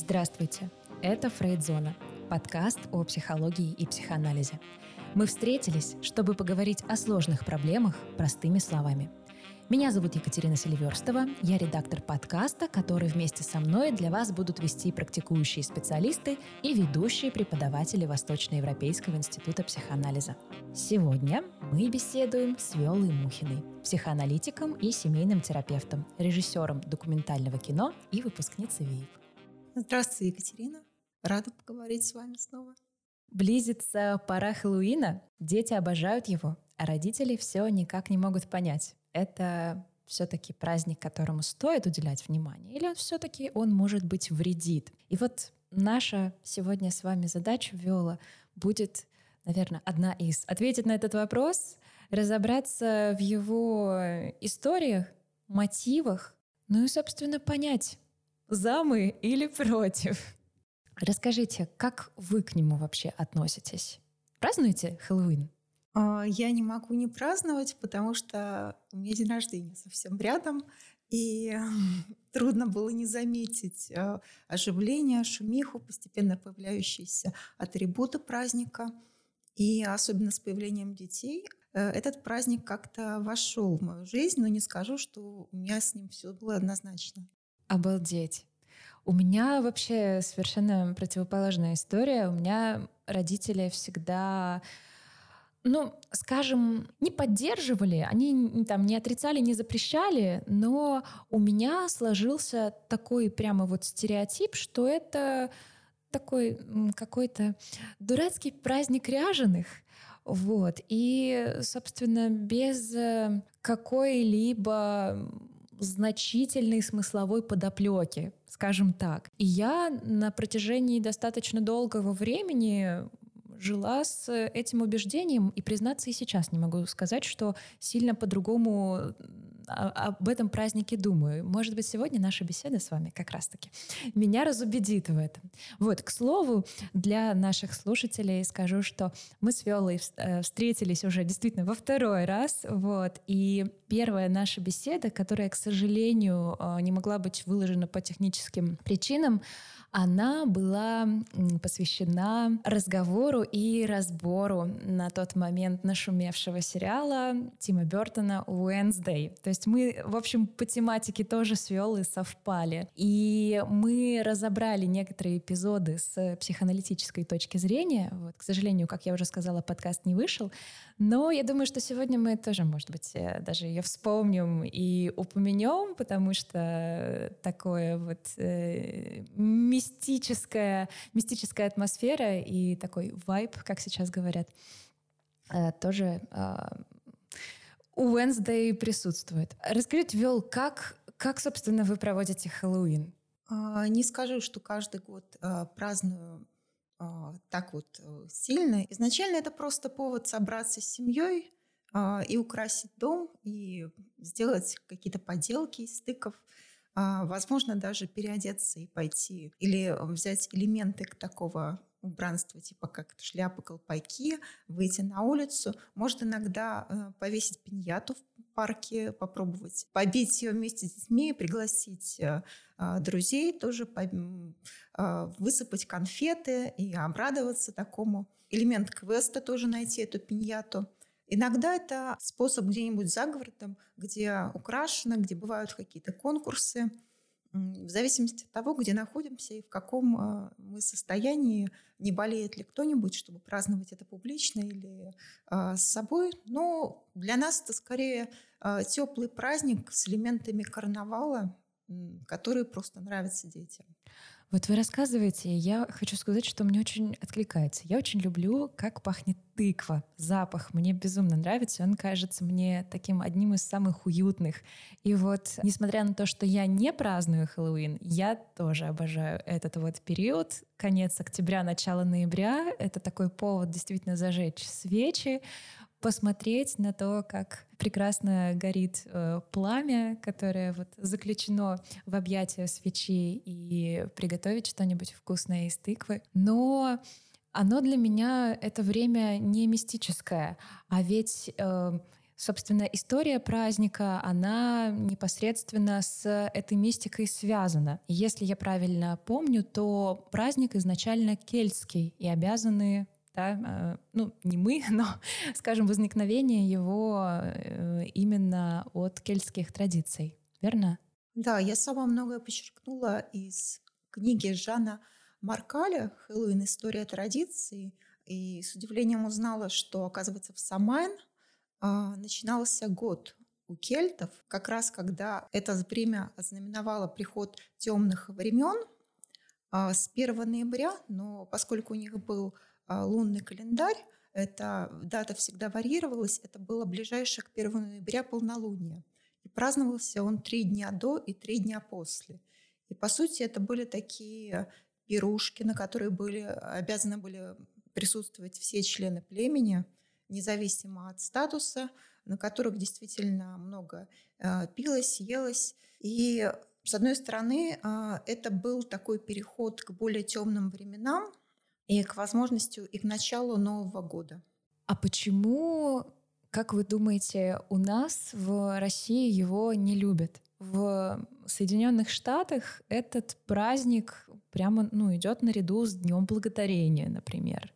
Здравствуйте, это Фрейдзона, подкаст о психологии и психоанализе. Мы встретились, чтобы поговорить о сложных проблемах простыми словами. Меня зовут Екатерина Селиверстова, я редактор подкаста, который вместе со мной для вас будут вести практикующие специалисты и ведущие преподаватели Восточноевропейского института психоанализа. Сегодня мы беседуем с Виолой Мухиной, психоаналитиком и семейным терапевтом, режиссером документального кино и выпускницей ВИИП. Здравствуйте, Екатерина. Рада поговорить с вами снова. Близится пора Хэллоуина, дети обожают его, а родители все никак не могут понять, это все-таки праздник, которому стоит уделять внимание, или он все-таки он, может быть, вредит. И вот наша сегодня с вами задача, Виола, будет, наверное, одна из. Ответить на этот вопрос, разобраться в его историях, мотивах, ну и, собственно, понять, за мы или против? Расскажите, как вы к нему вообще относитесь? Празднуете Хэллоуин? А, я не могу не праздновать, потому что у меня день рождения совсем рядом, и трудно было не заметить а, оживление, шумиху, постепенно появляющиеся атрибуты праздника. И особенно с появлением детей э, этот праздник как-то вошел в мою жизнь, но не скажу, что у меня с ним все было однозначно. Обалдеть. У меня вообще совершенно противоположная история. У меня родители всегда ну, скажем, не поддерживали, они там не отрицали, не запрещали, но у меня сложился такой прямо вот стереотип, что это такой какой-то дурацкий праздник ряженых, вот. И, собственно, без э, какой-либо значительной смысловой подоплеки, скажем так. И я на протяжении достаточно долгого времени жила с этим убеждением, и признаться и сейчас не могу сказать, что сильно по-другому об этом празднике думаю. Может быть, сегодня наша беседа с вами как раз-таки меня разубедит в этом. Вот, к слову, для наших слушателей скажу, что мы с Виолой э, встретились уже действительно во второй раз, вот, и первая наша беседа, которая, к сожалению, э, не могла быть выложена по техническим причинам, она была посвящена разговору и разбору на тот момент нашумевшего сериала Тима Бертона «Уэнсдей». То есть мы, в общем, по тематике тоже с Виолой совпали. И мы разобрали некоторые эпизоды с психоаналитической точки зрения. Вот, к сожалению, как я уже сказала, подкаст не вышел. Но я думаю, что сегодня мы тоже, может быть, э, даже ее вспомним и упомянем, потому что такое вот э, мистическая, мистическая атмосфера и такой вайб, как сейчас говорят, э, тоже э, у Wednesday присутствует. Расскажите, Вел, как, как, собственно, вы проводите Хэллоуин? А, не скажу, что каждый год а, праздную а, так вот э, сильно. Изначально это просто повод собраться с семьей и украсить дом, и сделать какие-то поделки из стыков – а, возможно, даже переодеться и пойти. Или взять элементы такого убранства, типа как шляпы, колпаки, выйти на улицу. Может иногда э, повесить пиньяту в парке, попробовать побить ее вместе с детьми, пригласить э, э, друзей тоже, высыпать конфеты и обрадоваться такому. Элемент квеста тоже найти эту пиньяту. Иногда это способ где-нибудь за городом, где украшено, где бывают какие-то конкурсы. В зависимости от того, где находимся и в каком э, мы состоянии, не болеет ли кто-нибудь, чтобы праздновать это публично или э, с собой. Но для нас это скорее э, теплый праздник с элементами карнавала, которые просто нравятся детям. Вот вы рассказываете, я хочу сказать, что мне очень откликается. Я очень люблю, как пахнет тыква, запах. Мне безумно нравится, он кажется мне таким одним из самых уютных. И вот, несмотря на то, что я не праздную Хэллоуин, я тоже обожаю этот вот период, конец октября, начало ноября. Это такой повод действительно зажечь свечи, посмотреть на то, как прекрасно горит э, пламя, которое вот заключено в объятия свечи, и приготовить что-нибудь вкусное из тыквы. Но оно для меня это время не мистическое, а ведь э, Собственно, история праздника, она непосредственно с этой мистикой связана. если я правильно помню, то праздник изначально кельтский, и обязаны да, э, ну, не мы, но, скажем, возникновение его э, именно от кельтских традиций. Верно? Да, я сама многое подчеркнула из книги Жана Маркаля «Хэллоуин. История традиций», и с удивлением узнала, что, оказывается, в Самайн – а, начинался год у кельтов, как раз когда это время ознаменовало приход темных времен а, с 1 ноября, но поскольку у них был а, лунный календарь, эта дата всегда варьировалась, это было ближайшее к 1 ноября полнолуние. И праздновался он три дня до и три дня после. И, по сути, это были такие пирушки, на которые были, обязаны были присутствовать все члены племени – независимо от статуса, на которых действительно много э, пилось, елось. И с одной стороны, э, это был такой переход к более темным временам и к возможности и к началу Нового года. А почему, как вы думаете, у нас в России его не любят? В Соединенных Штатах этот праздник прямо ну, идет наряду с Днем Благодарения, например.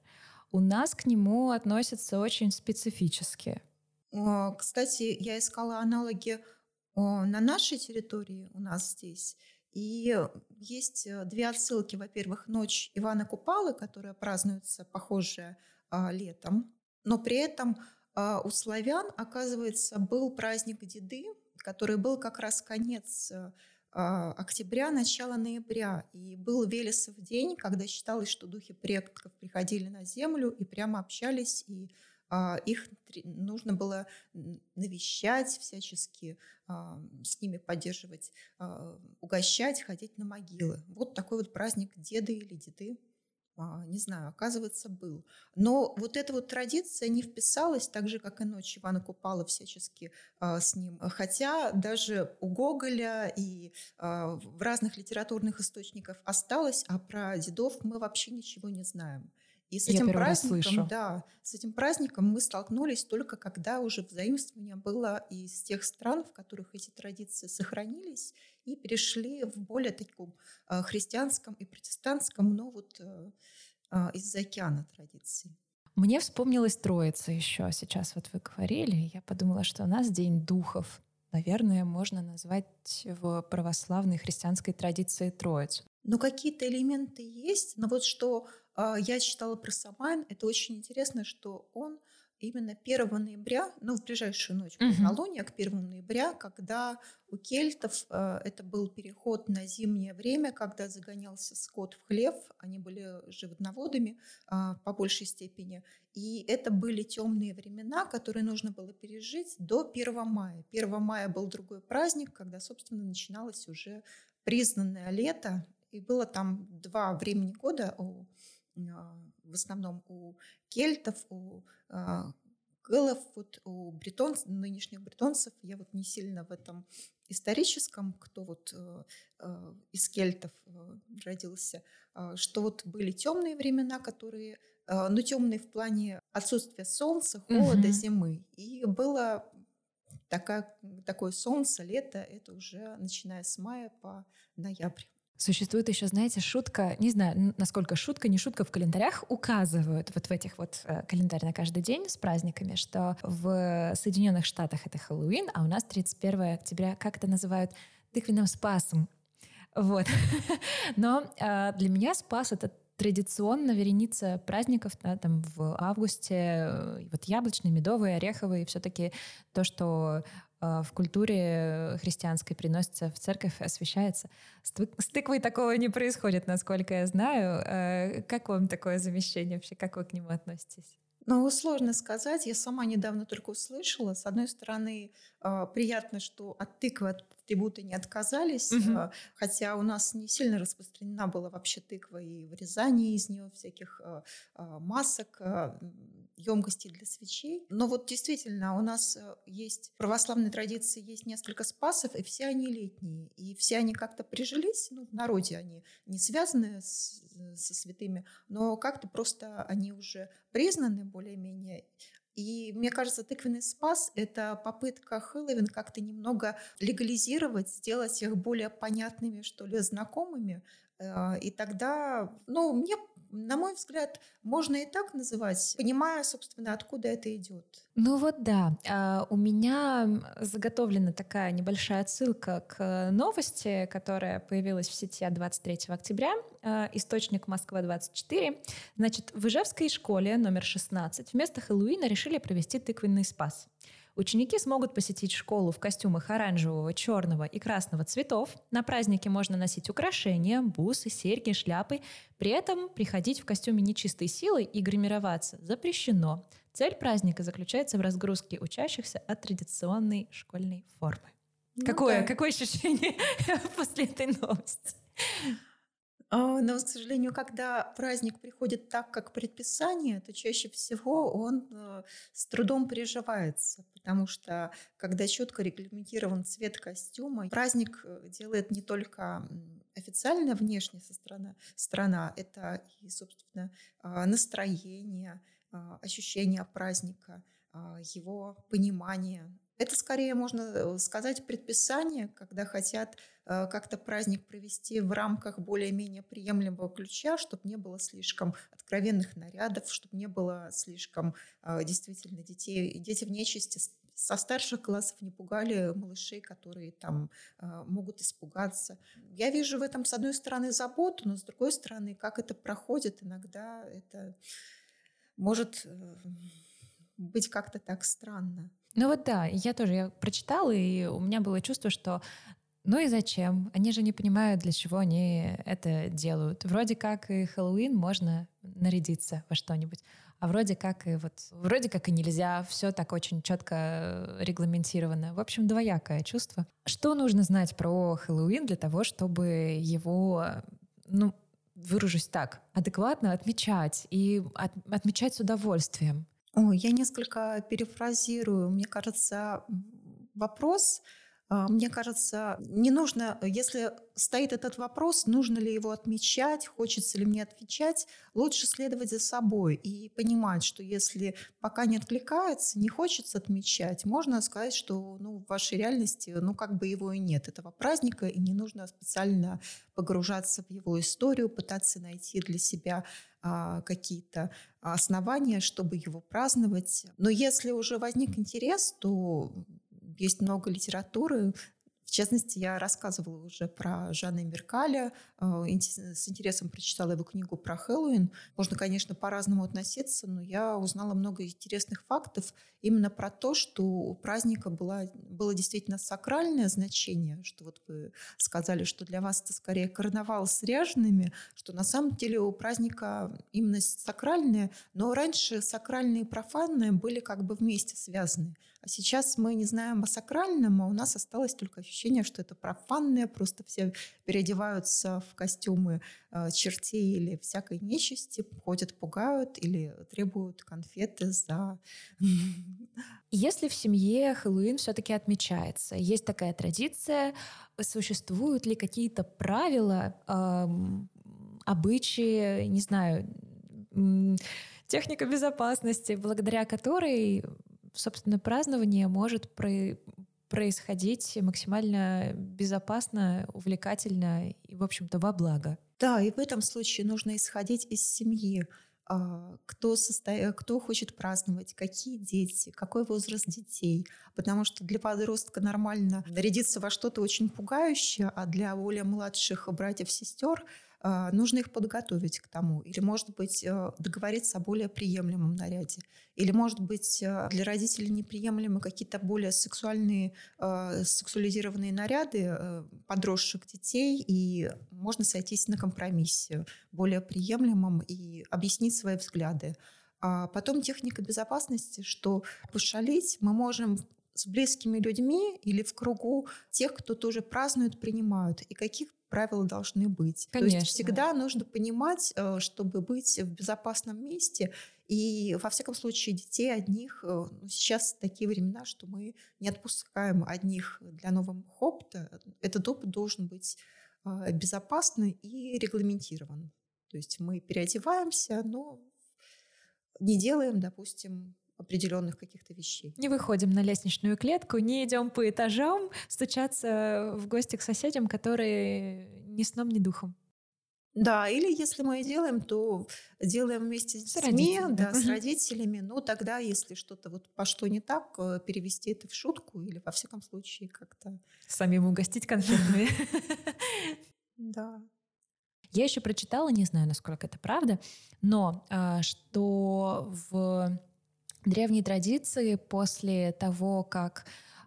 У нас к нему относятся очень специфически. Кстати, я искала аналоги на нашей территории, у нас здесь. И есть э, две отсылки. Во-первых, ночь Ивана Купалы, которая празднуется, похоже, а, летом. Но при этом а, у славян, оказывается, был праздник Деды, который был как раз конец э, а, октября, начало ноября. И был Велесов день, когда считалось, что духи предков приходили на землю и прямо общались, и а, их нужно было навещать всячески, а, с ними поддерживать, угощать, ходить на могилы. Вот такой вот праздник деды или деды не знаю, оказывается, был. Но вот эта вот традиция не вписалась, так же, как и «Ночь Ивана Купала» всячески а, с ним. Хотя даже у Гоголя и а, в разных литературных источниках осталось, а про дедов мы вообще ничего не знаем. И с этим праздником, да, с этим праздником мы столкнулись только когда уже взаимствование было из тех стран, в которых эти традиции сохранились, и перешли в более таком э, христианском и протестантском, но вот э, э, из-за океана традиций. Мне вспомнилась Троица еще. Сейчас вот вы говорили, я подумала, что у нас День духов. Наверное, можно назвать в православной христианской традиции Троицу. Ну, какие-то элементы есть, но вот что а, я читала про Самайн. Это очень интересно, что он именно 1 ноября, ну, в ближайшую ночь полнолуния, к 1 ноября, когда у кельтов э, это был переход на зимнее время, когда загонялся скот в хлев, они были животноводами э, по большей степени, и это были темные времена, которые нужно было пережить до 1 мая. 1 мая был другой праздник, когда, собственно, начиналось уже признанное лето, и было там два времени года у в основном у кельтов, у а, гэлов, вот у бретонцев, нынешних бретонцев, я вот не сильно в этом историческом, кто вот э, э, из кельтов э, родился, э, что вот были темные времена, которые, э, ну темные в плане отсутствия солнца, холода, mm зимы, и было такая, такое солнце, лето, это уже начиная с мая по ноябрь. Существует еще, знаете, шутка, не знаю, насколько шутка, не шутка, в календарях указывают вот в этих вот э, календарь на каждый день с праздниками, что в Соединенных Штатах это Хэллоуин, а у нас 31 октября, как это называют, тыквенным спасом. Вот. Но э, для меня спас — это традиционно вереница праздников да, там в августе, э, вот яблочный, медовый, ореховый, все-таки то, что в культуре христианской приносится в церковь, освещается. С тыквой такого не происходит, насколько я знаю. А, как вам такое замещение вообще? Как вы к нему относитесь? Ну, сложно сказать. Я сама недавно только услышала. С одной стороны, а, приятно, что от тыквы, атрибуты не отказались, угу. хотя у нас не сильно распространена была вообще тыква и вырезание из нее всяких масок, емкостей для свечей. Но вот действительно у нас э, есть в православной традиции есть несколько спасов, и все они летние. И все они как-то прижились, ну, в народе они не связаны с, со святыми, но как-то просто они уже признаны более-менее. И мне кажется, тыквенный спас — это попытка Хэллоуин как-то немного легализировать, сделать их более понятными, что ли, знакомыми. Э, и тогда, ну, мне на мой взгляд, можно и так называть, понимая, собственно, откуда это идет. Ну вот да, а, у меня заготовлена такая небольшая отсылка к новости, которая появилась в сети 23 октября, а, источник Москва-24. Значит, в Ижевской школе номер 16 вместо Хэллоуина решили провести тыквенный спас. Ученики смогут посетить школу в костюмах оранжевого, черного и красного цветов. На празднике можно носить украшения, бусы, серьги, шляпы. При этом приходить в костюме нечистой силы и гримироваться запрещено. Цель праздника заключается в разгрузке учащихся от традиционной школьной формы. Ну, какое, да. какое ощущение после этой новости? А, но, к сожалению, когда праздник приходит так, как предписание, то чаще всего он э, с трудом переживается, потому что когда четко регламентирован цвет костюма, праздник э, делает не только официальная внешняя сторона, сторона это и, собственно, а, настроение, а, ощущение праздника, его понимание, это скорее можно э, сказать предписание, когда хотят э, как-то праздник провести в рамках более-менее приемлемого ключа, чтобы не было слишком откровенных нарядов, чтобы не было слишком э, действительно детей, дети в нечисти со старших классов не пугали малышей, которые там могут испугаться. Я вижу в этом, с одной стороны, заботу, но с другой стороны, как это проходит, иногда это может быть как-то так странно. Ну вот да, я тоже я прочитала, и у меня было чувство, что ну и зачем? Они же не понимают, для чего они это делают. Вроде как и Хэллоуин можно нарядиться во что-нибудь, а вроде как и вот вроде как и нельзя, все так очень четко регламентировано. В общем, двоякое чувство. Что нужно знать про Хэллоуин для того, чтобы его, ну, выражусь так, адекватно отмечать и от, отмечать с удовольствием? О, я несколько перефразирую. Мне кажется, вопрос, мне кажется, не нужно, если стоит этот вопрос, нужно ли его отмечать, хочется ли мне отвечать, лучше следовать за собой и понимать, что если пока не откликается, не хочется отмечать, можно сказать, что ну, в вашей реальности ну, как бы его и нет, этого праздника, и не нужно специально погружаться в его историю, пытаться найти для себя а, какие-то основания, чтобы его праздновать. Но если уже возник интерес, то есть много литературы, в частности, я рассказывала уже про Жанна Меркаля, э, с интересом прочитала его книгу про Хэллоуин. Можно, конечно, по-разному относиться, но я узнала много интересных фактов именно про то, что у праздника было, было действительно сакральное значение, что вот вы сказали, что для вас это скорее карнавал с ряжеными, что на самом деле у праздника именно сакральное, но раньше сакральные и профанные были как бы вместе связаны. А сейчас мы не знаем о сакральном, а у нас осталось только ощущение, что это профанное, просто все переодеваются в костюмы э, чертей или всякой нечисти, ходят, пугают или требуют конфеты за... Если в семье Хэллоуин все-таки отмечается, есть такая традиция, существуют ли какие-то правила, э, обычаи, не знаю, техника безопасности, благодаря которой собственно, празднование может про происходить максимально безопасно, увлекательно и, в общем-то, во благо. Да, и в этом случае нужно исходить из семьи. А, кто, состо... кто хочет праздновать, какие дети, какой возраст детей. Потому что для подростка нормально нарядиться во что-то очень пугающее, а для более младших братьев-сестер нужно их подготовить к тому. Или, может быть, э, договориться о более приемлемом наряде. Или, может быть, э, для родителей неприемлемы какие-то более сексуальные, э, сексуализированные наряды подросших детей, и можно сойтись на компромиссе более приемлемом и объяснить свои взгляды. А потом техника безопасности, что пошалить мы можем с близкими людьми или в кругу тех, кто тоже празднует, принимают, и каких правила должны быть. Конечно. То есть всегда нужно понимать, э, чтобы быть в безопасном месте. И во всяком случае детей одних, э, ну, сейчас такие времена, что мы не отпускаем одних для нового опыта. Этот опыт должен быть э, безопасный и регламентирован. То есть мы переодеваемся, но не делаем, допустим, определенных каких-то вещей. Не выходим на лестничную клетку, не идем по этажам стучаться в гости к соседям, которые ни сном, ни духом. Да, или если мы и делаем, то делаем вместе с, с детьми, да, угу. с родителями. Ну, тогда, если что-то вот пошло не так, э, перевести это в шутку или, во всяком случае, как-то... Самим угостить конфетами. Да. Я еще прочитала, не знаю, насколько это правда, но а, что в древней традиции после того, как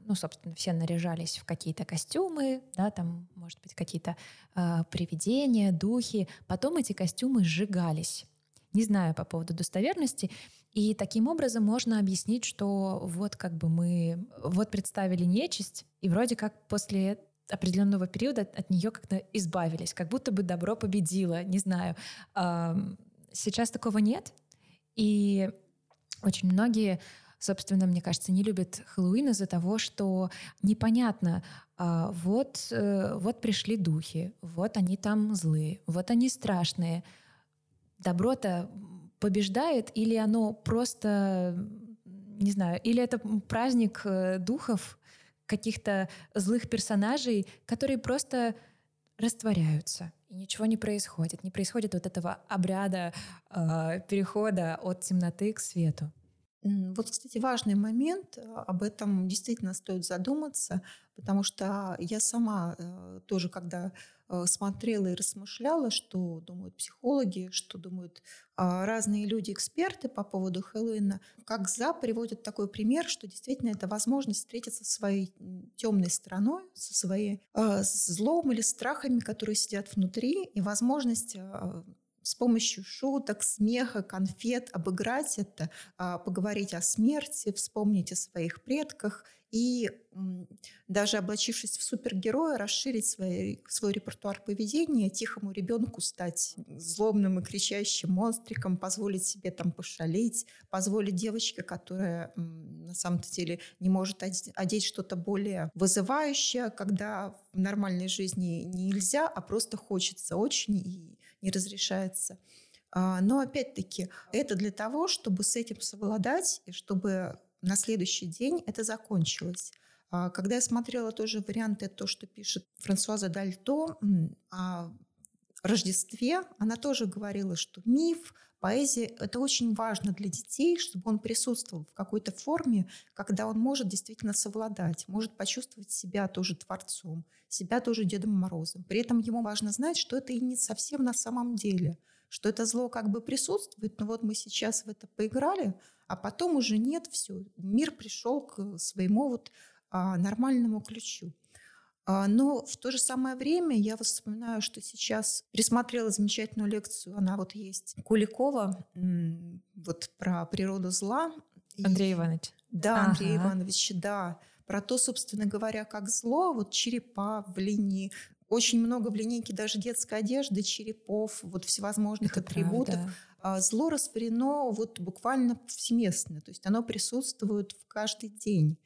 ну, собственно, все наряжались в какие-то костюмы, да, там, может быть, какие-то э, привидения, духи. Потом эти костюмы сжигались. Не знаю по поводу достоверности. И таким образом можно объяснить, что вот как бы мы вот представили нечисть, и вроде как после определенного периода от нее как-то избавились, как будто бы добро победило, не знаю. Сейчас такого нет, и очень многие, собственно, мне кажется, не любят Хэллоуин из-за того, что непонятно, а, вот, э, вот пришли духи, вот они там злые, вот они страшные. Добро-то побеждает или оно просто, не знаю, или это праздник э, духов, каких-то злых персонажей, которые просто растворяются, и ничего не происходит. Не происходит вот этого обряда э, перехода от темноты к свету. Вот, кстати, важный момент, а, об этом действительно стоит задуматься, потому что я сама э, тоже, когда Э, смотрела и размышляла, что думают психологи, что думают а, разные люди-эксперты по поводу Хэллоуина. Как за приводят такой пример, что действительно это возможность встретиться со своей темной стороной, со своей э, злом или страхами, которые сидят внутри, и возможность э, с помощью шуток, смеха, конфет обыграть это, а, поговорить о смерти, вспомнить о своих предках и даже облачившись в супергероя, расширить свой, свой репертуар поведения, тихому ребенку стать злобным и кричащим монстриком, позволить себе там пошалить, позволить девочке, которая на самом-то деле не может одеть что-то более вызывающее, когда в нормальной жизни нельзя, а просто хочется очень и не разрешается. А, но опять-таки это для того, чтобы с этим совладать и чтобы на следующий день это закончилось. А, когда я смотрела тоже варианты, то, что пишет Франсуаза Дальто о Рождестве, она тоже говорила, что миф, поэзия – это очень важно для детей, чтобы он присутствовал в какой-то форме, когда он может действительно совладать, может почувствовать себя тоже творцом, себя тоже Дедом Морозом. При этом ему важно знать, что это и не совсем на самом деле, что это зло как бы присутствует, но вот мы сейчас в это поиграли – а потом уже нет, все, мир пришел к своему вот а, нормальному ключу. А, но в то же самое время я вспоминаю, что сейчас пересмотрела замечательную лекцию, она вот есть, Куликова, вот про природу зла. Андрей Иванович. Да, ага. Андрей Иванович, да. Про то, собственно говоря, как зло, вот черепа в линии, очень много в линейке даже детской одежды, черепов, вот всевозможных Это атрибутов. Правда. Зло растворено вот буквально повсеместно, то есть оно присутствует в каждый день.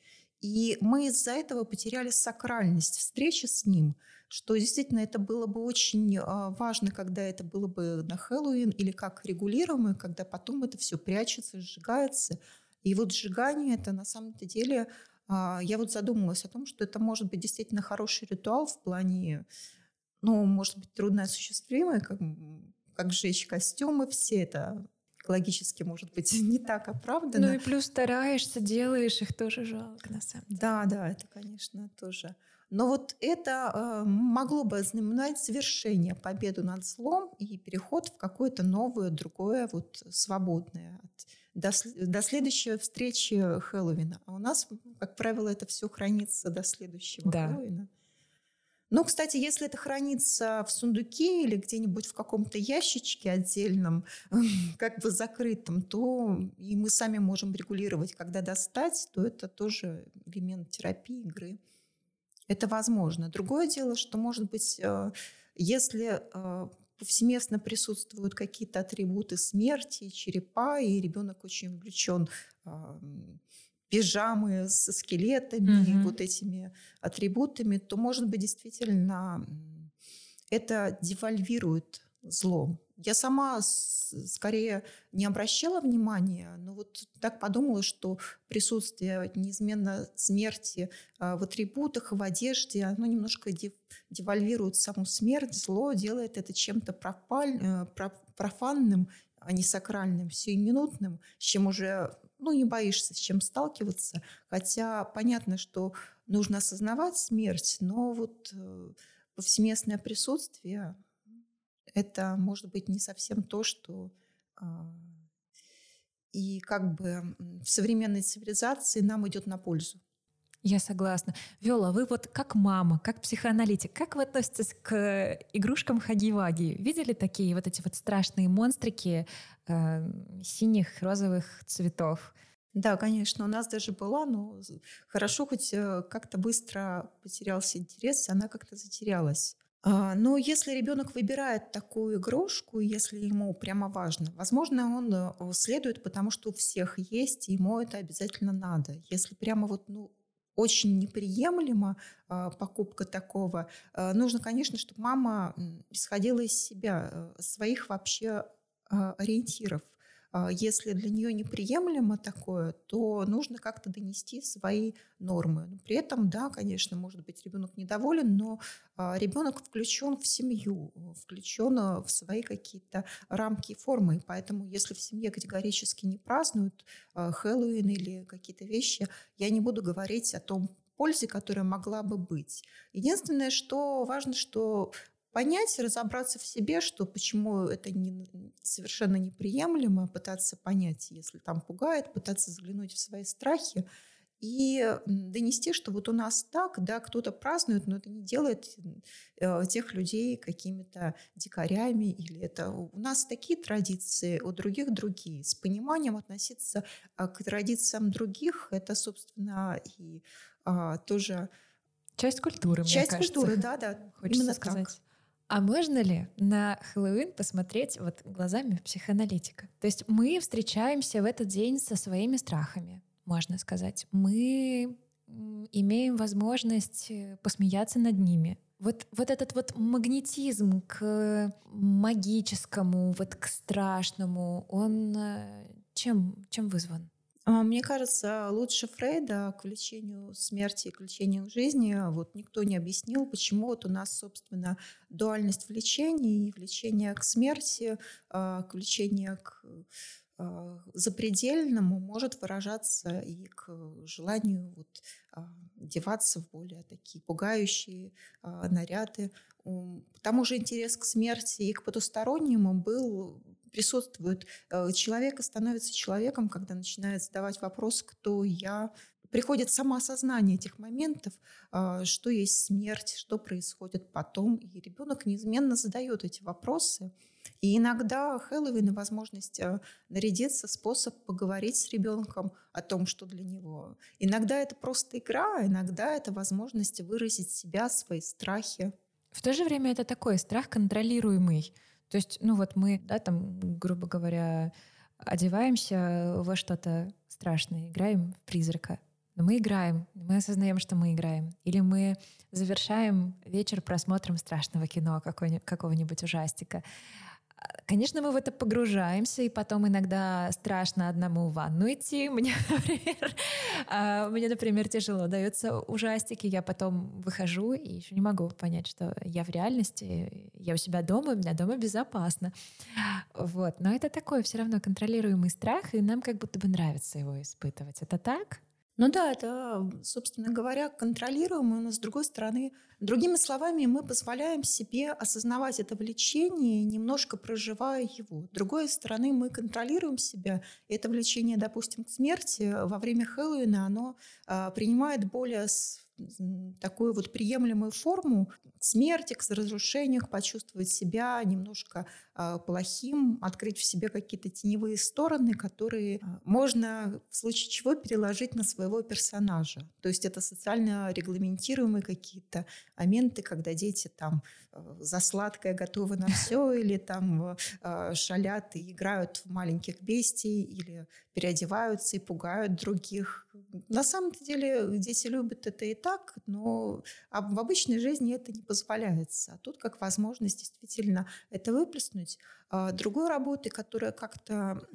И мы из-за этого потеряли сакральность встречи с ним, что действительно это было бы очень а, важно, когда это было бы на Хэллоуин или как регулируемое, когда потом это все прячется, сжигается. И вот сжигание это на самом-то деле, а, я вот задумалась о том, что это может быть действительно хороший ритуал в плане, ну, может быть, трудно осуществимый, как как сжечь костюмы, все это экологически, может быть, не так оправдано. Ну и плюс стараешься, делаешь их тоже жалко, на самом деле. Да, да, это, конечно, тоже. Но вот это э, могло бы знаменовать завершение, победу над злом и переход в какое-то новое, другое, вот свободное от, до, до следующей встречи Хэллоуина. А у нас, как правило, это все хранится до следующего да. Хэллоуина. Но, кстати, если это хранится в сундуке или где-нибудь в каком-то ящичке отдельном, как бы закрытом, то и мы сами можем регулировать, когда достать, то это тоже элемент терапии, игры. Это возможно. Другое дело, что, может быть, э, если э, повсеместно присутствуют какие-то атрибуты смерти, черепа, и ребенок очень увлечен пижамы со скелетами, угу. вот этими атрибутами, то, может быть, действительно это девальвирует зло. Я сама скорее не обращала внимания, но вот так подумала, что присутствие неизменно смерти а, в атрибутах, в одежде, оно немножко девальвирует саму смерть, зло, делает это чем-то э, профанным, а не сакральным, сиюминутным, с чем уже ну, не боишься с чем сталкиваться. Хотя понятно, что нужно осознавать смерть, но вот э, повсеместное присутствие это может быть не совсем то, что а, и как бы в современной цивилизации нам идет на пользу. Я согласна. Вела, вы вот как мама, как психоаналитик, как вы относитесь к игрушкам Хаги-Ваги? Видели такие вот эти вот страшные монстрики э, синих, розовых цветов? Да, конечно, у нас даже была, но хорошо хоть э, как-то быстро потерялся интерес, она как-то затерялась. А, но если ребенок выбирает такую игрушку, если ему прямо важно, возможно, он э, следует, потому что у всех есть, и ему это обязательно надо. Если прямо вот ну, очень неприемлема а, покупка такого, а, нужно, конечно, чтобы мама исходила из себя, э, своих вообще ориентиров. А, если для нее неприемлемо такое, то нужно как-то донести свои нормы. Но при этом, да, конечно, может быть, ребенок недоволен, но а, ребенок включен в семью, включен а, в свои какие-то рамки и формы. И поэтому, если в семье категорически не празднуют Хэллоуин или какие-то вещи, я не буду говорить о том, пользе, которая могла бы быть. Единственное, что важно, что понять, разобраться в себе, что почему это не, совершенно неприемлемо, пытаться понять, если там пугает, пытаться заглянуть в свои страхи и донести, что вот у нас так, да, кто-то празднует, но это не делает э, тех людей какими-то дикарями, или это у нас такие традиции, у других другие. С пониманием относиться э, к традициям других, это, собственно, и а, тоже... Часть культуры, Часть мне культуры, да, да. Хочется именно сказать. Так. А можно ли на Хэллоуин посмотреть вот глазами психоаналитика? То есть мы встречаемся в этот день со своими страхами, можно сказать. Мы имеем возможность э, посмеяться над ними. Вот, вот этот вот магнетизм к магическому, вот к страшному, он э, чем, чем вызван? А, мне кажется, лучше Фрейда к влечению смерти и к влечению жизни. Вот никто не объяснил, почему вот у нас, собственно, дуальность влечений и влечение к смерти, а, к влечению к запредельному может выражаться и к желанию вот, деваться в более такие пугающие наряды. К тому же интерес к смерти и к потустороннему был присутствует. Э, человек становится человеком, когда начинает задавать вопрос, кто я. Приходит самоосознание этих моментов, что есть смерть, что происходит потом. И ребенок неизменно задает эти вопросы. И иногда Хэллоуин и возможность э, нарядиться способ поговорить с ребенком о том, что для него. Иногда это просто игра, иногда это возможность выразить себя, свои страхи. В то же время это такой страх контролируемый. То есть, ну вот мы, да, там, грубо говоря, одеваемся во что-то страшное, играем в призрака. Но мы играем, мы осознаем, что мы играем. Или мы завершаем вечер просмотром страшного кино, какого-нибудь ужастика. Конечно, мы в это погружаемся, и потом иногда страшно одному в ванну идти. Мне, например, а, мне, например, тяжело даются ужастики. Я потом выхожу и еще не могу понять, что я в реальности, я у себя дома, у меня дома безопасно. Вот. Но это такой все равно контролируемый страх, и нам как будто бы нравится его испытывать. Это так? Ну да, это, собственно говоря, контролируемо, но с другой стороны, другими словами, мы позволяем себе осознавать это влечение, немножко проживая его. С другой стороны, мы контролируем себя, это влечение, допустим, к смерти во время Хэллоуина, оно а, принимает более такую вот приемлемую форму к смерти, к разрушению, почувствовать себя немножко э, плохим, открыть в себе какие-то теневые стороны, которые э, можно в случае чего переложить на своего персонажа. То есть это социально регламентируемые какие-то моменты, когда дети там за сладкое готовы на все, или там э, шалят и играют в маленьких бестий, или переодеваются и пугают других. На самом деле дети любят это и так, но в обычной жизни это не позволяется. А тут как возможность действительно это выплеснуть. А, другой работы, которая как-то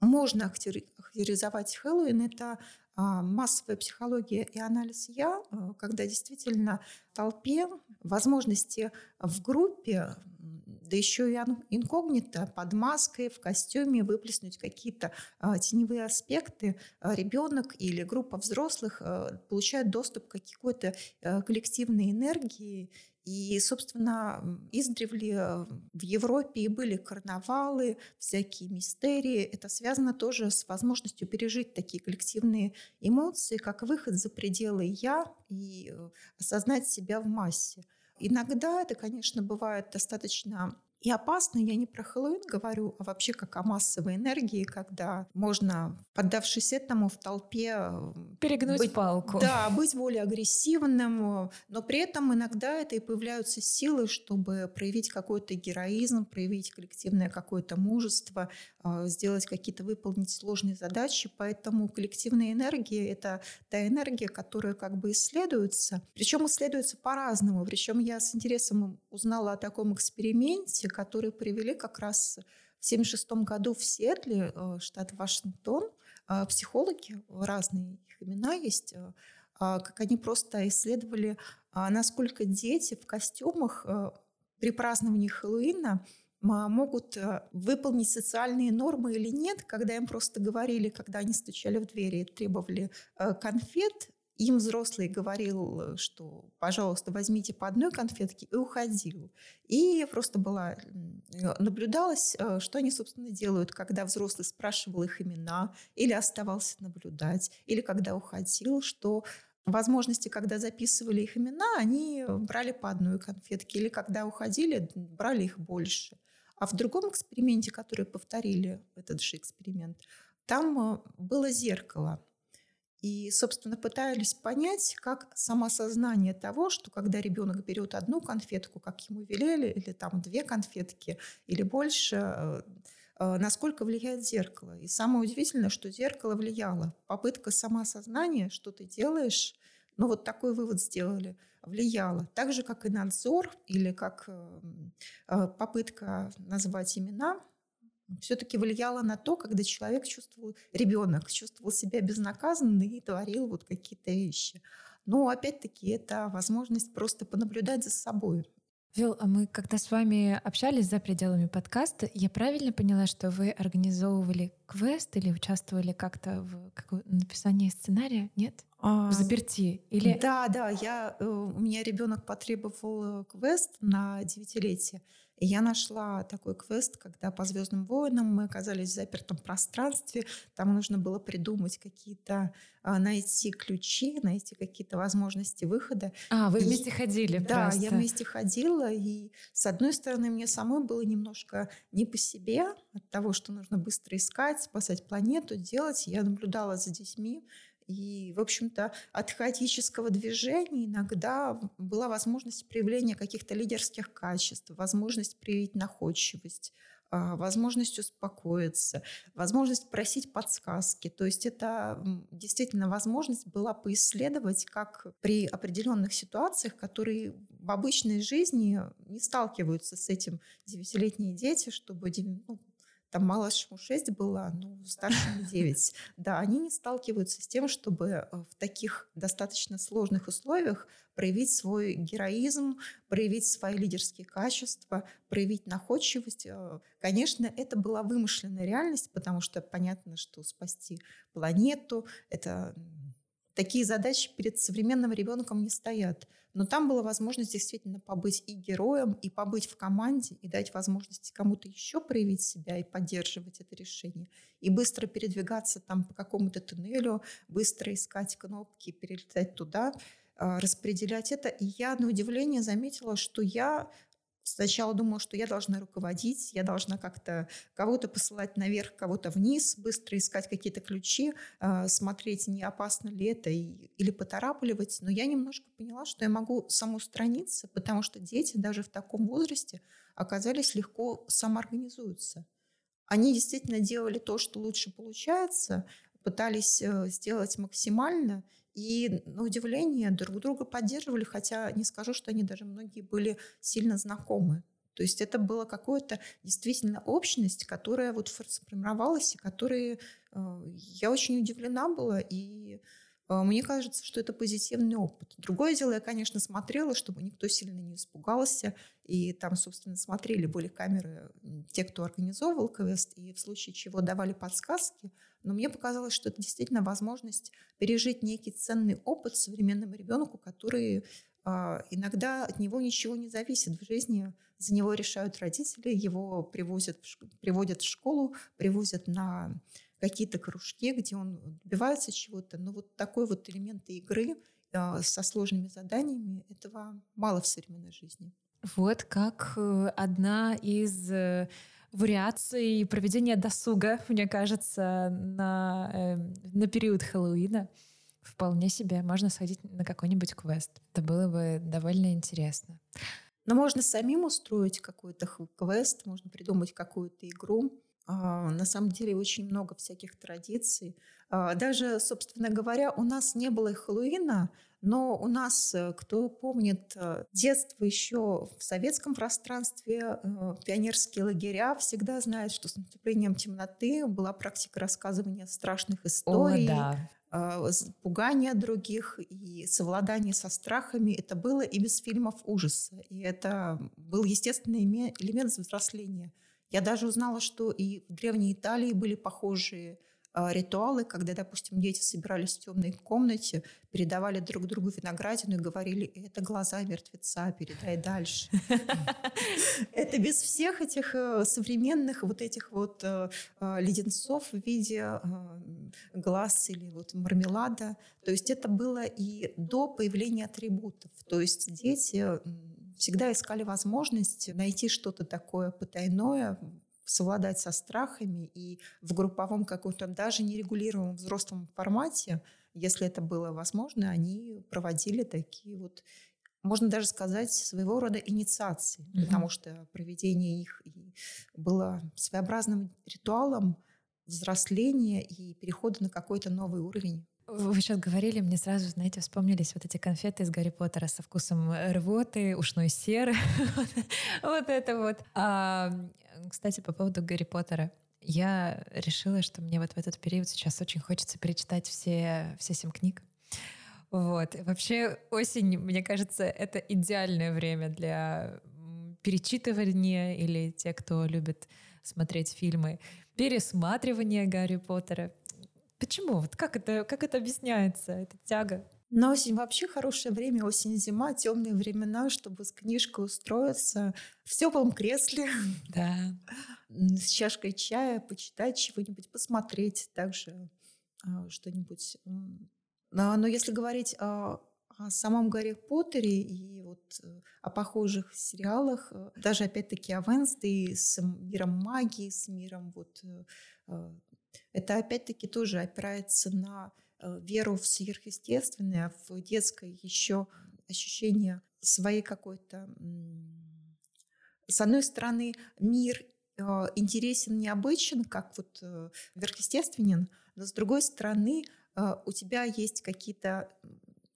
можно характеризовать Хэллоуин, это а, массовая психология и анализ «я», а, когда действительно толпе возможности в группе, да еще и инкогнито, под маской, в костюме выплеснуть какие-то а, теневые аспекты, ребенок или группа взрослых получают доступ к какой-то коллективной энергии и, собственно, издревле в Европе были карнавалы, всякие мистерии. Это связано тоже с возможностью пережить такие коллективные эмоции, как выход за пределы «я» и э, осознать себя в массе. Иногда это, конечно, бывает достаточно и опасно, я не про Хэллоуин говорю, а вообще как о массовой энергии, когда можно, поддавшись этому, в толпе... Перегнуть быть, палку. Да, быть более агрессивным, но при этом иногда это и появляются силы, чтобы проявить какой-то героизм, проявить коллективное какое-то мужество, а, сделать какие-то, выполнить сложные задачи. Поэтому коллективная энергия — это та энергия, которая как бы исследуется. Причем исследуется по-разному. Причем я с интересом узнала о таком эксперименте, которые привели как раз в 1976 году в Сиэтле, э, штат Вашингтон, э, психологи, разные их имена есть, э, как они просто исследовали, насколько дети в костюмах при праздновании Хэллоуина могут выполнить социальные нормы или нет, когда им просто говорили, когда они стучали в двери и требовали конфет, им взрослый говорил, э, что, пожалуйста, возьмите по одной конфетке и уходил. И просто была, э, наблюдалось, э, что они, собственно, делают, когда взрослый спрашивал их имена или оставался наблюдать, или когда уходил, что возможности, когда записывали их имена, они брали по одной конфетке, или когда уходили, брали их больше. А в другом эксперименте, который повторили, этот же эксперимент, там было зеркало – и, собственно, пытались понять, как самосознание того, что когда ребенок берет одну конфетку, как ему велели, или там две конфетки, или больше, э, э, насколько влияет зеркало. И самое удивительное, что зеркало влияло. Попытка самосознания, что ты делаешь, ну вот такой вывод сделали, влияло. Так же, как и надзор или как э, попытка назвать имена – все-таки влияло на то, когда человек чувствовал, ребенок чувствовал себя безнаказанным и творил вот какие-то вещи. Но опять-таки это возможность просто понаблюдать за собой. Вил, а мы когда с вами общались за пределами подкаста, я правильно поняла, что вы организовывали квест или участвовали как-то в написании сценария? Нет? А, в заперти? Или... Да, да, я, э, у меня ребенок потребовал э, квест на девятилетие. И я нашла такой квест, когда по «Звездным войнам» мы оказались в запертом пространстве. Там нужно было придумать какие-то, а, найти ключи, найти какие-то возможности выхода. А, вы вместе и, ходили Да, просто. я вместе ходила. И, с одной стороны, мне самой было немножко не по себе от того, что нужно быстро искать, спасать планету, делать. Я наблюдала за детьми, и, в общем-то, от хаотического движения иногда была возможность проявления каких-то лидерских качеств, возможность проявить находчивость, а, возможность успокоиться, возможность просить подсказки. То есть это действительно возможность была поисследовать, как при определенных ситуациях, которые в обычной жизни не сталкиваются с этим девятилетние дети, чтобы ну, там малышему 6 было, ну, старшему 9. Да, они не сталкиваются с тем, чтобы э, в таких достаточно сложных условиях проявить свой героизм, проявить свои лидерские качества, проявить находчивость. Э, конечно, это была вымышленная реальность, потому что понятно, что спасти планету – это такие задачи перед современным ребенком не стоят. Но там была возможность действительно побыть и героем, и побыть в команде, и дать возможность кому-то еще проявить себя и поддерживать это решение. И быстро передвигаться там по какому-то туннелю, быстро искать кнопки, перелетать туда, а, распределять это. И я на удивление заметила, что я Сначала думала, что я должна руководить, я должна как-то кого-то посылать наверх, кого-то вниз, быстро искать какие-то ключи, а, смотреть, не опасно ли это, или поторапливать. Но я немножко поняла, что я могу самоустраниться, потому что дети даже в таком возрасте оказались легко самоорганизуются. Они действительно делали то, что лучше получается, пытались э, сделать максимально, и на удивление друг друга поддерживали, хотя не скажу, что они даже многие были сильно знакомы. То есть это была какая-то действительно общность, которая вот сформировалась, и которой э, я очень удивлена была, и мне кажется, что это позитивный опыт. Другое дело, я, конечно, смотрела, чтобы никто сильно не испугался, и там, собственно, смотрели, были камеры, те, кто организовывал квест, и в случае чего давали подсказки, но мне показалось, что это действительно возможность пережить некий ценный опыт современному ребенку, который а, иногда от него ничего не зависит в жизни. За него решают родители, его привозят, приводят в школу, привозят на какие-то кружки, где он добивается чего-то. Но вот такой вот элемент игры а, со сложными заданиями, этого мало в современной жизни. Вот как э, одна из э, вариаций проведения досуга, мне кажется, на, эм, на период Хэллоуина — вполне себе можно сходить на какой-нибудь квест. Это было бы довольно интересно. Но можно самим устроить какой-то квест, можно придумать какую-то игру. А, на самом деле очень много всяких традиций. А, даже, собственно говоря, у нас не было Хэллоуина, но у нас, э, кто помнит э, детство еще в советском пространстве, э, пионерские лагеря всегда знают, что с наступлением темноты была практика рассказывания страшных историй. О, да. А, пугание других и совладание со страхами. Это было и без фильмов ужаса. И это был естественный элемент взросления. Я даже узнала, что и в Древней Италии были похожие а, ритуалы, когда, допустим, дети собирались в темной комнате, передавали друг другу виноградину и говорили, это глаза мертвеца, передай дальше. Это без всех этих э, современных вот этих вот э, э, леденцов в виде глаз или вот мармелада. То есть это было и до появления атрибутов. То есть дети всегда искали возможность найти что-то такое потайное, совладать со страхами и в групповом каком-то даже нерегулируемом взрослом формате, если это было возможно, они проводили такие вот можно даже сказать, своего рода инициации, mm-hmm. потому что проведение их было своеобразным ритуалом взросления и перехода на какой-то новый уровень. Вы сейчас говорили, мне сразу, знаете, вспомнились вот эти конфеты из Гарри Поттера со вкусом рвоты, ушной серы. Вот это вот. А, кстати, по поводу Гарри Поттера. Я решила, что мне вот в этот период сейчас очень хочется перечитать все, все семь книг. Вот. Вообще осень, мне кажется, это идеальное время для перечитывания или те, кто любит смотреть фильмы, пересматривания Гарри Поттера. Почему? Вот как это, как это объясняется, эта тяга? Но осень вообще хорошее время, осень-зима, темные времена, чтобы с книжкой устроиться в теплом кресле. Да. С чашкой чая, почитать чего-нибудь, посмотреть также а, что-нибудь. Но если говорить о, о самом Гарри Поттере и вот э, о похожих сериалах, э, даже опять-таки о Венсдей с миром магии, с миром вот э, это опять-таки тоже опирается на э, веру в сверхъестественное, в детское еще ощущение своей какой-то... С одной стороны, мир э, интересен, необычен, как вот э, сверхъестественен, но с другой стороны, у тебя есть какие-то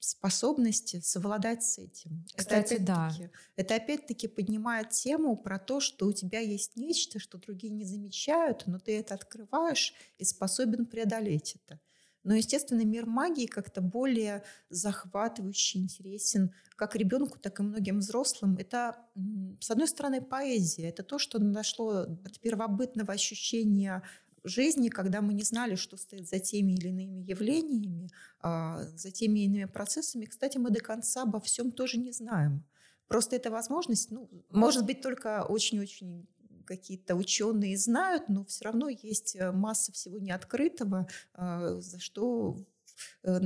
способности совладать с этим. Кстати, это да. Это опять-таки поднимает тему про то, что у тебя есть нечто, что другие не замечают, но ты это открываешь и способен преодолеть это. Но, естественно, мир магии как-то более захватывающий, интересен как ребенку, так и многим взрослым. Это, с одной стороны, поэзия. Это то, что нашло от первобытного ощущения жизни, когда мы не знали, что стоит за теми или иными явлениями, а, за теми или иными процессами. Кстати, мы до конца обо всем тоже не знаем. Просто эта возможность, ну, может быть, только очень-очень какие-то ученые знают, но все равно есть э, масса всего неоткрытого, а, за что э,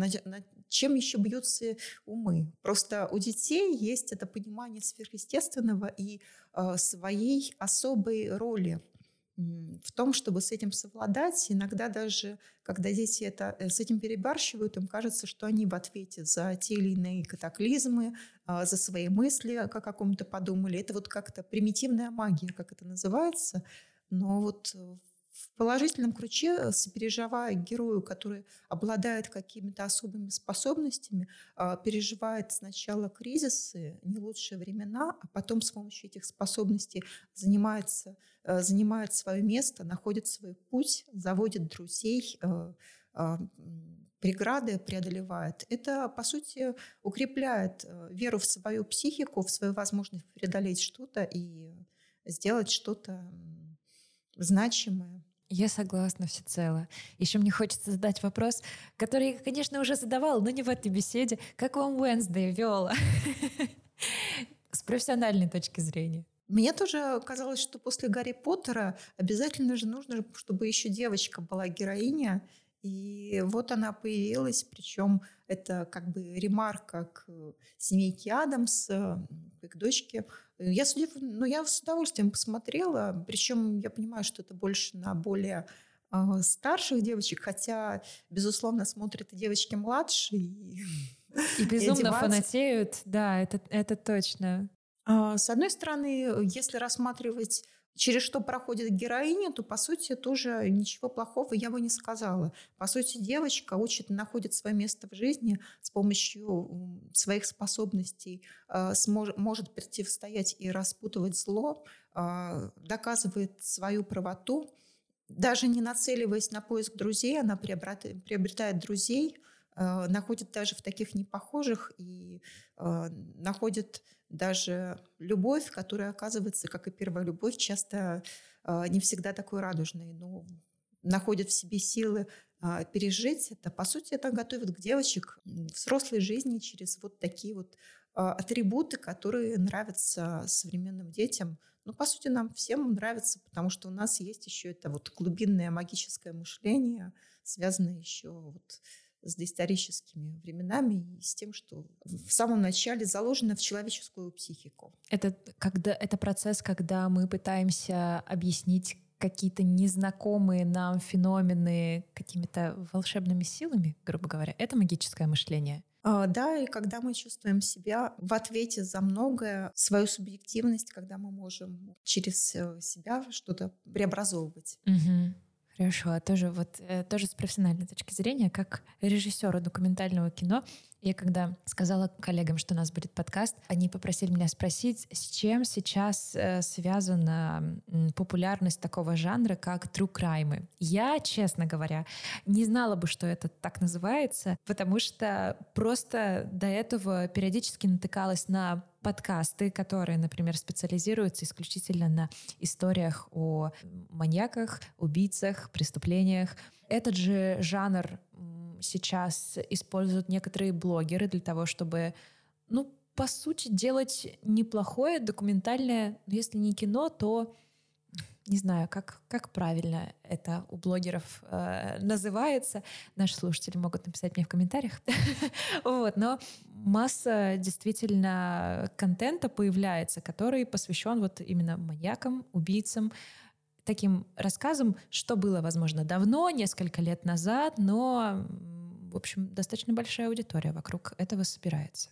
чем еще бьются умы. Просто у детей есть это понимание сверхъестественного и э, своей особой роли в том, чтобы с этим совладать. Иногда даже, когда дети это, э, с этим перебарщивают, им кажется, что они в ответе за те или иные катаклизмы, а, за свои мысли о каком-то подумали. Это вот как-то примитивная магия, как это называется. Но вот в положительном ключе, сопереживая герою, который обладает какими-то особыми способностями, а, переживает сначала кризисы, не лучшие времена, а потом с помощью этих способностей занимается, э, занимает свое место, находит свой путь, заводит друзей, э, а, преграды преодолевает. Это, по сути, укрепляет э, веру в свою психику, в свою возможность преодолеть что-то и сделать что-то значимое. Я согласна всецело. Еще мне хочется задать вопрос, который я, конечно, уже задавала, но не в этой беседе. Как вам Уэнсдей вела? С профессиональной точки зрения. Мне тоже казалось, что после Гарри Поттера обязательно же нужно, чтобы еще девочка была героиня. И вот она появилась, причем это как бы ремарка к семейке Адамс, к дочке я, судя, ну, я с удовольствием посмотрела, причем я понимаю, что это больше на более э, старших девочек, хотя, безусловно, смотрят и девочки младшие. И, и безумно фанатеют, да, это, это точно. А, с одной стороны, если рассматривать через что проходит героиня, то, по сути, тоже ничего плохого я бы не сказала. По сути, девочка учит, находит свое место в жизни с помощью своих способностей, а, может противостоять и распутывать зло, а, доказывает свою правоту. Даже не нацеливаясь на поиск друзей, она приобретает друзей, а, находит даже в таких непохожих и находит даже любовь, которая оказывается, как и первая любовь, часто э, не всегда такой радужной, но находит в себе силы э, пережить это. По сути, это готовит к девочек взрослой жизни через вот такие вот э, атрибуты, которые нравятся современным детям. Ну, по сути, нам всем нравится, потому что у нас есть еще это вот глубинное магическое мышление, связанное еще вот с доисторическими временами и с тем, что в самом начале заложено в человеческую психику. Это, когда, это процесс, когда мы пытаемся объяснить какие-то незнакомые нам феномены какими-то волшебными силами, грубо говоря. Это магическое мышление. А, да, и когда мы чувствуем себя в ответе за многое, свою субъективность, когда мы можем через э, себя что-то преобразовывать. Угу. Хорошо, а тоже вот э, тоже с профессиональной точки зрения, как режиссера документального кино, я когда сказала коллегам, что у нас будет подкаст, они попросили меня спросить, с чем сейчас э, связана популярность такого жанра, как true crime. Я, честно говоря, не знала бы, что это так называется, потому что просто до этого периодически натыкалась на подкасты, которые, например, специализируются исключительно на историях о маньяках, убийцах, преступлениях. Этот же жанр сейчас используют некоторые блогеры для того, чтобы, ну, по сути, делать неплохое документальное, если не кино, то не знаю, как, как правильно это у блогеров э, называется. Наши слушатели могут написать мне в комментариях. вот, но масса действительно контента появляется, который посвящен вот именно маньякам, убийцам, таким рассказам, что было, возможно, давно, несколько лет назад, но, в общем, достаточно большая аудитория вокруг этого собирается.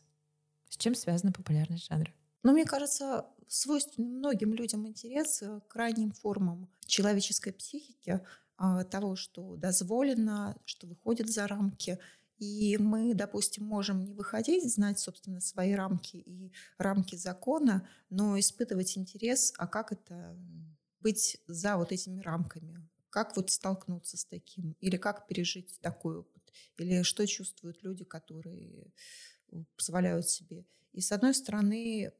С чем связана популярность жанра? Но мне кажется, свойственный многим людям интерес к крайним формам человеческой психики, а, того, что дозволено, что выходит за рамки. И мы, допустим, можем не выходить, знать, собственно, свои рамки и рамки закона, но испытывать интерес, а как это быть за вот этими рамками, как вот столкнуться с таким, или как пережить такой опыт, или что чувствуют люди, которые позволяют себе. И с одной стороны,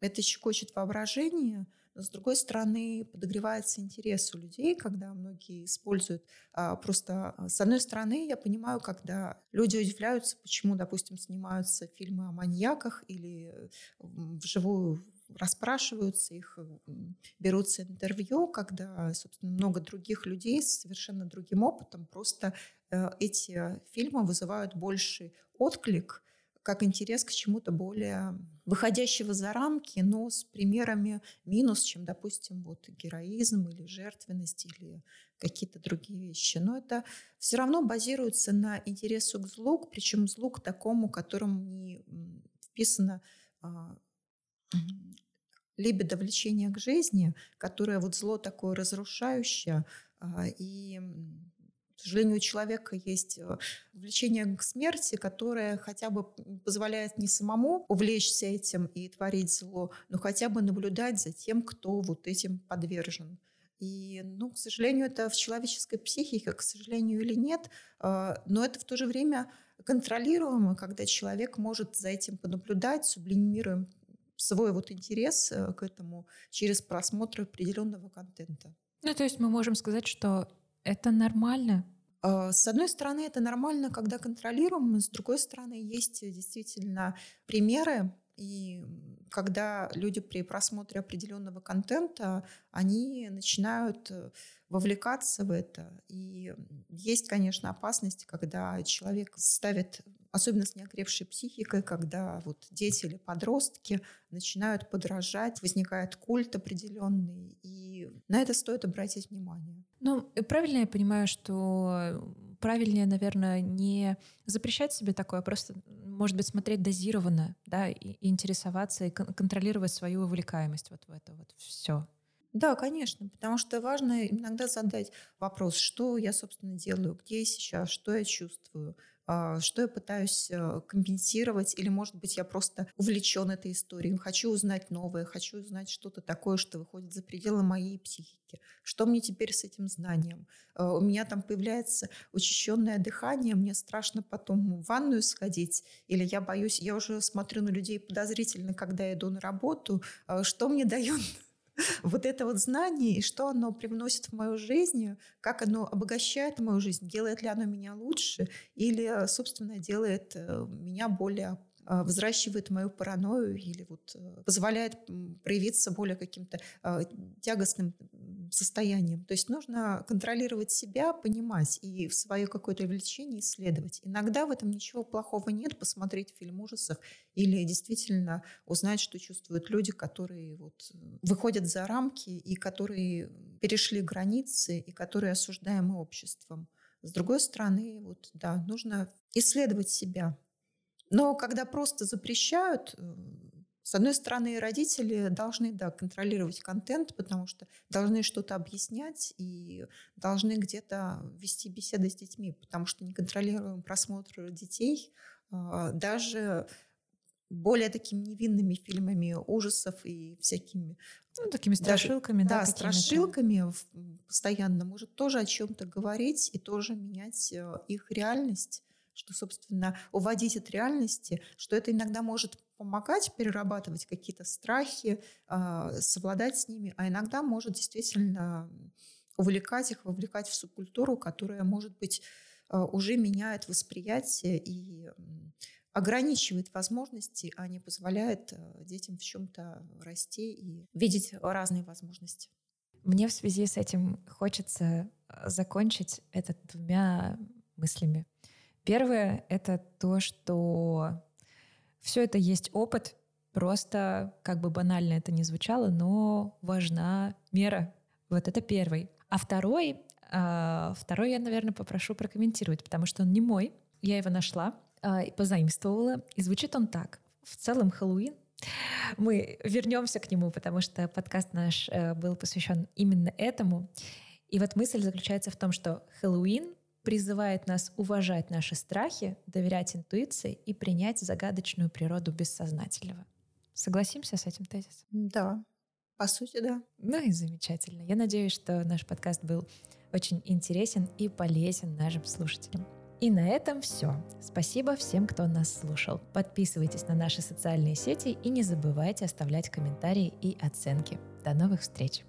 это щекочет воображение, но с другой стороны, подогревается интерес у людей, когда многие используют а, просто... А, с одной стороны, я понимаю, когда люди удивляются, почему, допустим, снимаются фильмы о маньяках или вживую расспрашиваются, их берутся интервью, когда, собственно, много других людей с совершенно другим опытом просто э, эти фильмы вызывают больший отклик, как интерес к чему-то более выходящего за рамки, но с примерами минус, чем, допустим, вот героизм или жертвенность или какие-то другие вещи. Но это все равно базируется на интересу к злу, причем злу к такому, которому не вписано а, либидо влечение к жизни, которое вот зло такое разрушающее, И к сожалению, у человека есть э, влечение к смерти, которое хотя бы позволяет не самому увлечься этим и творить зло, но хотя бы наблюдать за тем, кто вот этим подвержен. И, ну, к сожалению, это в человеческой психике, к сожалению или нет, э, но это в то же время контролируемо, когда человек может за этим понаблюдать, сублимируем свой вот интерес э, к этому через просмотр определенного контента. Ну, то есть мы можем сказать, что это нормально? А, с одной стороны, это нормально, когда контролируем, с другой стороны, есть действительно примеры, и когда люди при просмотре определенного контента, они начинают э, вовлекаться в это. И есть, конечно, опасность, когда человек ставит особенно с неокрепшей психикой, когда вот дети или подростки начинают подражать, возникает культ определенный, и на это стоит обратить внимание. Ну, правильно я понимаю, что правильнее, наверное, не запрещать себе такое, а просто, может быть, смотреть дозированно, да, и, интересоваться, и контролировать свою увлекаемость вот в это вот все. Да, конечно, потому что важно иногда задать вопрос, что я, собственно, делаю, где я сейчас, что я чувствую, что я пытаюсь э, компенсировать, или, может быть, я просто увлечен этой историей, хочу узнать новое, хочу узнать что-то такое, что выходит за пределы моей психики. Что мне теперь с этим знанием? А, у меня там появляется учащенное дыхание, мне страшно потом в ванную сходить, или я боюсь, я уже смотрю на людей подозрительно, когда я иду на работу, а, что мне дает вот это вот знание и что оно привносит в мою жизнь, как оно обогащает мою жизнь, делает ли оно меня лучше или, собственно, делает э, меня более взращивает мою паранойю или вот э, позволяет проявиться более каким-то а, тягостным состоянием. То есть нужно контролировать себя, понимать и в свое какое-то влечение исследовать. Иногда в этом ничего плохого нет, посмотреть фильм ужасов или действительно узнать, что чувствуют люди, которые вот выходят за рамки и которые перешли границы и которые осуждаемы обществом. С другой стороны, вот, да, нужно исследовать себя, но когда просто запрещают, э, с одной стороны, родители должны да, контролировать контент, потому что должны что-то объяснять и должны где-то вести беседы с детьми, потому что неконтролируемый просмотр детей а, даже более такими невинными фильмами ужасов и всякими ну, такими страшилками, даже, да, да страшилками постоянно может тоже о чем-то говорить и тоже менять э, их реальность что, собственно, уводить от реальности, что это иногда может помогать перерабатывать какие-то страхи, э, совладать с ними, а иногда может действительно увлекать их, вовлекать в субкультуру, которая, может быть, э, уже меняет восприятие и ограничивает возможности, а не позволяет э, детям в чем-то расти и видеть разные возможности. Мне в связи с этим хочется закончить это двумя мыслями. Первое — это то, что все это есть опыт, просто как бы банально это не звучало, но важна мера. Вот это первый. А второй, э, второй я, наверное, попрошу прокомментировать, потому что он не мой. Я его нашла э, и позаимствовала. И звучит он так. В целом Хэллоуин мы вернемся к нему, потому что подкаст наш э, был посвящен именно этому. И вот мысль заключается в том, что Хэллоуин призывает нас уважать наши страхи, доверять интуиции и принять загадочную природу бессознательного. Согласимся с этим тезисом? Да, по сути, да. Ну и замечательно. Я надеюсь, что наш подкаст был очень интересен и полезен нашим слушателям. И на этом все. Спасибо всем, кто нас слушал. Подписывайтесь на наши социальные сети и не забывайте оставлять комментарии и оценки. До новых встреч!